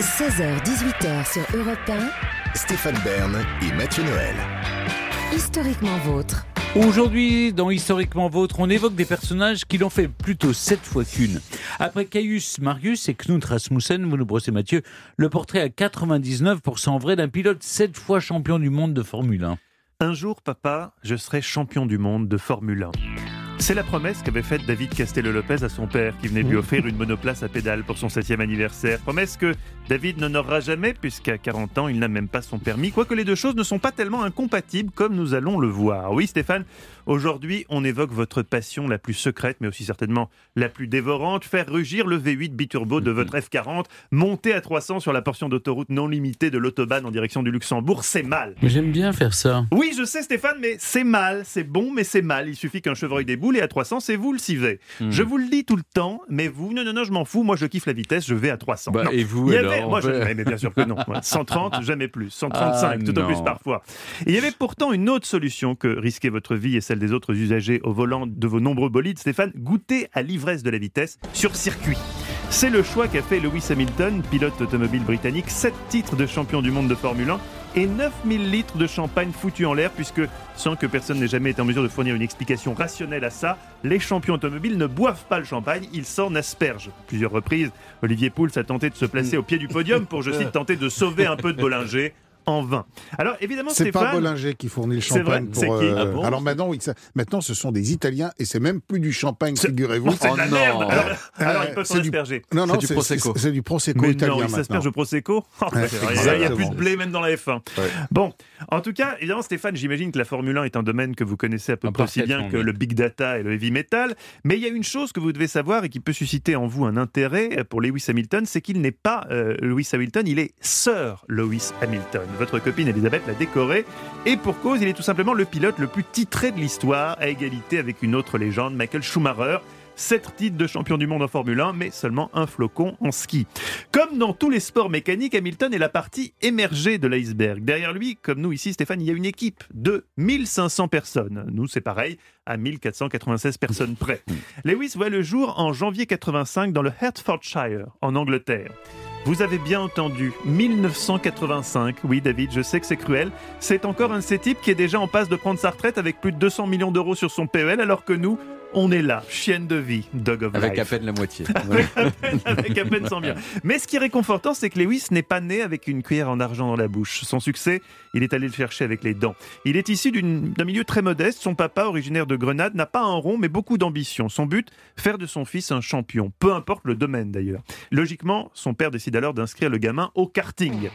16h-18h sur Europe 1. Stéphane Bern et Mathieu Noël. Historiquement vôtre. Aujourd'hui, dans Historiquement Vôtre, on évoque des personnages qui l'ont fait plutôt sept fois qu'une. Après Caius Marius et Knut Rasmussen, vous nous brossez Mathieu, le portrait à 99% vrai d'un pilote sept fois champion du monde de Formule 1. Un jour, papa, je serai champion du monde de Formule 1. C'est la promesse qu'avait faite David Castello-Lopez à son père, qui venait lui offrir une monoplace à pédale pour son septième anniversaire. Promesse que David n'honorera jamais, puisqu'à 40 ans, il n'a même pas son permis, quoique les deux choses ne sont pas tellement incompatibles, comme nous allons le voir. Oui, Stéphane, aujourd'hui, on évoque votre passion la plus secrète, mais aussi certainement la plus dévorante, faire rugir le V8 biturbo de votre F40, monter à 300 sur la portion d'autoroute non limitée de l'autobahn en direction du Luxembourg, c'est mal. J'aime bien faire ça. Oui, je sais Stéphane, mais c'est mal, c'est bon, mais c'est mal. Il suffit qu'un chevreuil déboule à 300, c'est vous le civet. Hmm. Je vous le dis tout le temps, mais vous, non, non, non, je m'en fous, moi je kiffe la vitesse, je vais à 300. Bah, Non. et vous, Il y avait- alors, moi, je, mais bien sûr que non. Ouais, 130, jamais plus. 135, Ah, tout au plus parfois. Et il y avait pourtant une autre solution que risquer votre vie et celle des autres usagers au volant de vos nombreux bolides, Stéphane, goûter à l'ivresse de la vitesse sur circuit. C'est le choix qu'a fait Lewis Hamilton, pilote automobile britannique, 7 titres de champion du monde de Formule 1 et 9000 litres de champagne foutus en l'air, puisque sans que personne n'ait jamais été en mesure de fournir une explication rationnelle à ça, les champions automobiles ne boivent pas le champagne, ils s'en aspergent. Plusieurs reprises, Olivier Pouls a tenté de se placer au pied du podium pour, je cite, tenter de sauver un peu de Bollinger en vain. Alors évidemment, C'est pas. Bollinger qui fournit le C'est vrai, champagne. c'est pour, qui euh, Ah bon alors maintenant, oui, ça- maintenant, ce sont des Italiens et c'est même plus du champagne, figurez-vous. C'est Oh merde non. Alors, alors, Euh, ils peuvent s'en c'est du- asperger. Non, non, C'est du Prosecco. c'est- du prosecco Mais italien non, il maintenant. s'asperge au Prosecco Oh, Ouais, vrai, Il n'y a plus de blé même dans la F1. Ouais. Bon, en tout cas, évidemment, Stéphane, j'imagine que la Formule 1 est un domaine que vous connaissez à peu près aussi bien que le big data et le heavy metal. Mais il y a une chose que vous devez savoir et qui peut susciter en vous un intérêt pour Lewis Hamilton, c'est qu'il n'est pas euh, Lewis Hamilton, il est Sir Lewis Hamilton. Votre copine Elisabeth l'a décoré et pour cause, il est tout simplement le pilote le plus titré de l'histoire, à égalité avec une autre légende, Michael Schumacher. Sept titres de champion du monde en Formule 1, mais seulement un flocon en ski. Comme dans tous les sports mécaniques, Hamilton est la partie émergée de l'iceberg. Derrière lui, comme nous ici, Stéphane, il y a une équipe de 1500 personnes. Nous, c'est pareil, à 1496 personnes près. Lewis voit le jour en janvier 85 dans le Hertfordshire, en Angleterre. Vous avez bien entendu, 1985. Oui, David, je sais que c'est cruel. C'est encore un de ces qui est déjà en passe de prendre sa retraite avec plus de 200 millions d'euros sur son PEL, alors que nous, on est là, chienne de vie, dog of Avec à peine la moitié. avec à peine 100 000. Mais ce qui est réconfortant, c'est que Lewis n'est pas né avec une cuillère en argent dans la bouche. Son succès, il est allé le chercher avec les dents. Il est issu d'un milieu très modeste. Son papa, originaire de Grenade, n'a pas un rond, mais beaucoup d'ambition. Son but, faire de son fils un champion, peu importe le domaine d'ailleurs. Logiquement, son père décide alors d'inscrire le gamin au karting.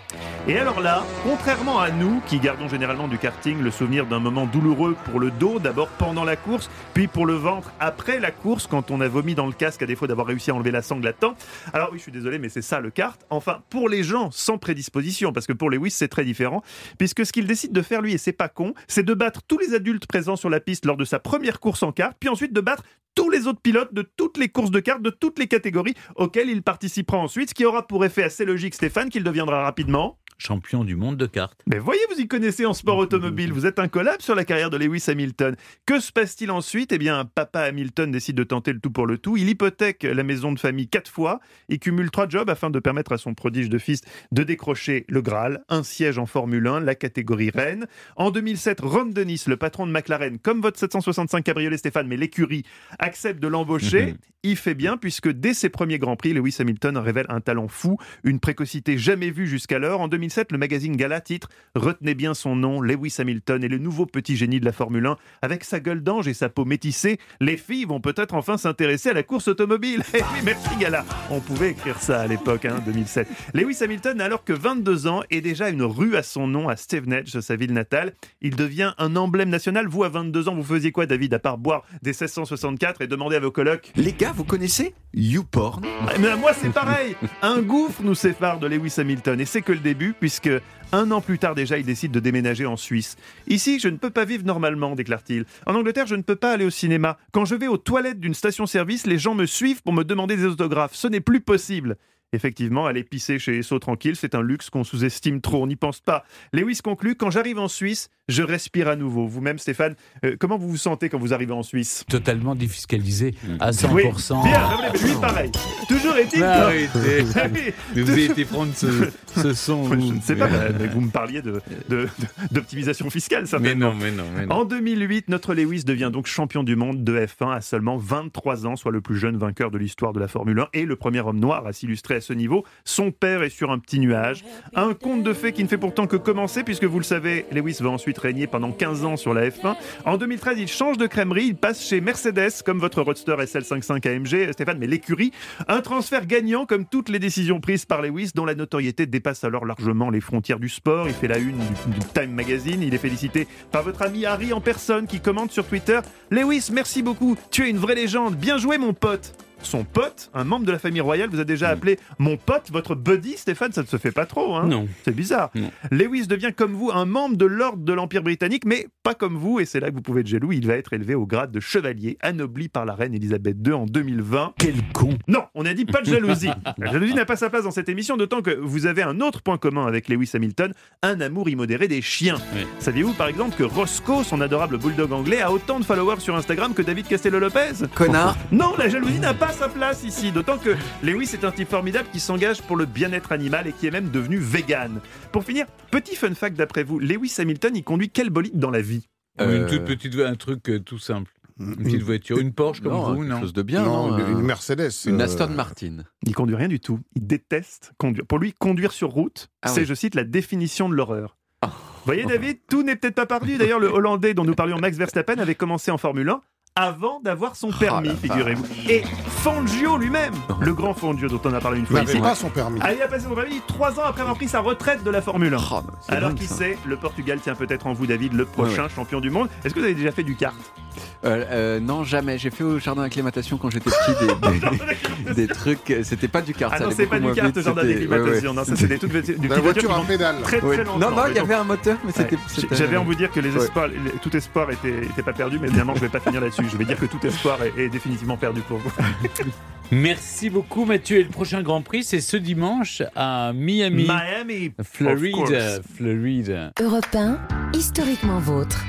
Et alors là, contrairement à nous, qui gardons généralement du karting le souvenir d'un moment douloureux pour le dos, d'abord pendant la course, puis pour le ventre après la course, quand on a vomi dans le casque à défaut d'avoir réussi à enlever la sangle à temps. Alors oui, je suis désolé, mais c'est ça le kart. Enfin, pour les gens sans prédisposition, parce que pour Lewis, c'est très différent, puisque ce qu'il décide de faire, lui, et c'est pas con, c'est de battre tous les adultes présents sur la piste lors de sa première course en kart, puis ensuite de battre tous les autres pilotes de toutes les courses de kart, de toutes les catégories auxquelles il participera ensuite, ce qui aura pour effet assez logique, Stéphane, qu'il deviendra rapidement Champion du monde de cartes. mais voyez, vous y connaissez en sport automobile, vous êtes un collab sur la carrière de Lewis Hamilton. Que se passe-t-il ensuite? Eh bien, papa Hamilton décide de tenter le tout pour le tout. Il hypothèque la maison de famille quatre fois et cumule trois jobs afin de permettre à son prodige de fils de décrocher le Graal, un siège en Formule 1, la catégorie reine. En 2007, Ron Dennis, le patron de McLaren, comme votre 765 cabriolet Stéphane, mais l'écurie, accepte de l'embaucher. Mhm. Il fait bien puisque dès ses premiers Grands Prix, Lewis Hamilton révèle un talent fou, une précocité jamais vue jusqu'alors. En 2007, le magazine Gala titre Retenez bien son nom, Lewis Hamilton est le nouveau petit génie de la Formule 1. Avec sa gueule d'ange et sa peau métissée, les filles vont peut-être enfin s'intéresser à la course automobile. Eh oui, merci Gala. On pouvait écrire ça à l'époque, hein, 2007. Lewis Hamilton n'a alors que 22 ans et déjà une rue à son nom à Stevenage, sa ville natale. Il devient un emblème national. Vous, à 22 ans, vous faisiez quoi, David, à part boire des 1664 et demander à vos colocs? Les gars, vous connaissez YouPorn? Ah, Mais à moi, c'est pareil. Un gouffre nous sépare de Lewis Hamilton. Et c'est que le début, puisque un an plus tard déjà, il décide de déménager en Suisse. Ici, je ne peux pas vivre normalement, déclare-t-il. En Angleterre, je ne peux pas aller au cinéma. Quand je vais aux toilettes d'une station-service, les gens me suivent pour me demander des autographes. Ce n'est plus possible. Effectivement, aller pisser chez Esso tranquille, c'est un luxe qu'on sous-estime trop, on n'y pense pas. Lewis conclut, quand j'arrive en Suisse, Je respire à nouveau. Vous-même, Stéphane, euh, comment vous vous sentez quand vous arrivez en Suisse Totalement défiscalisé à 100%. Oui, bien, mais lui, pareil. Toujours est-il Mais que-. Ah oui, Mais vous avez été prendre ce, ce son. je vous. ne sais pas, mais vous me parliez de- de- de- d'optimisation fiscale, Mais certainement. non, mais non, mais non. En 2008, notre Lewis devient donc champion du monde de F1 à seulement 23 ans, soit le plus jeune vainqueur de l'histoire de la Formule 1 et le premier homme noir à s'illustrer à ce niveau. Son père est sur un petit nuage. Un conte de fées qui ne fait pourtant que commencer puisque vous le savez, Lewis va ensuite régner pendant 15 ans sur la F1. En 2013, il change de crèmerie, il passe chez Mercedes comme votre Roadster SL55 AMG, Stéphane, mais l'écurie. Un transfert gagnant comme toutes les décisions prises par Lewis dont la notoriété dépasse alors largement les frontières du sport. Il fait la une du Time Magazine, il est félicité par votre ami Harry en personne qui commente sur Twitter Lewis, merci beaucoup, tu es une vraie légende, bien joué mon pote. Son pote, un membre de la famille royale, vous a déjà appelé mon pote, votre buddy, Stéphane, ça ne se fait pas trop, hein Non. C'est bizarre. Non. Lewis devient comme vous un membre de l'ordre de l'Empire britannique, mais pas comme vous, et c'est là que vous pouvez être jaloux, il va être élevé au grade de chevalier, anobli par la reine Elisabeth II en 2020. Quel con. Non, on a dit pas de jalousie. La jalousie n'a pas sa place dans cette émission, d'autant que vous avez un autre point commun avec Lewis Hamilton, un amour immodéré des chiens. Oui. Saviez-vous par exemple que Roscoe, son adorable bulldog anglais, a autant de followers sur Instagram que David Castello-Lopez Connard. Non, la jalousie n'a pas sa place ici, d'autant que Lewis est un type formidable qui s'engage pour le bien-être animal et qui est même devenu vegan. Pour finir, petit fun fact d'après vous, Lewis Hamilton, il conduit quel bolide dans la vie? Une Euh, toute petite, un truc euh, tout simple. Une petite voiture, une Porsche comme non, vous, quelque non? chose de bien, non, non, une, euh, une Mercedes. Une euh, Aston Martin. Il conduit rien du tout. Il déteste conduire. Pour lui, conduire sur route, Ah c'est, oui. je cite, la définition de l'horreur. Oh. Voyez David, tout n'est peut-être pas perdu. D'ailleurs, le Hollandais dont nous parlions, Max Verstappen, avait commencé en Formule 1 avant d'avoir son permis, la figurez-vous. Et Fangio lui-même, le grand Fangio dont on a parlé une fois n'avait ici, pas son permis. ah, il a passé son permis trois ans après avoir pris sa retraite de la Formule 1. Oh, Alors qui sait, le Portugal tient peut-être en vous, David, le prochain champion du monde. Est-ce que vous avez déjà fait du kart? Euh, euh, non, jamais. J'ai fait au jardin d'acclimatation quand j'étais petit des, des- des trucs. C'était pas du kart. Ah ça non, c'est pas du kart, le jardin c'était- d'acclimatation. ouais, Non, ça ouais. c'est des toutes petites La voiture à pédale. très très Ouais. longtemps. Non, non, il y avait un moteur, mais c'était. Ouais. c'était- J'avais envie de dire que les Ouais. espoirs, les- tout espoir était, était pas perdu, mais évidemment, je vais pas finir là-dessus. Je vais dire que tout espoir est, est définitivement perdu pour vous. Merci beaucoup Mathieu. Et le prochain Grand Prix, c'est ce dimanche à Miami, Miami, course. Florida. Europe 1, historiquement vôtre.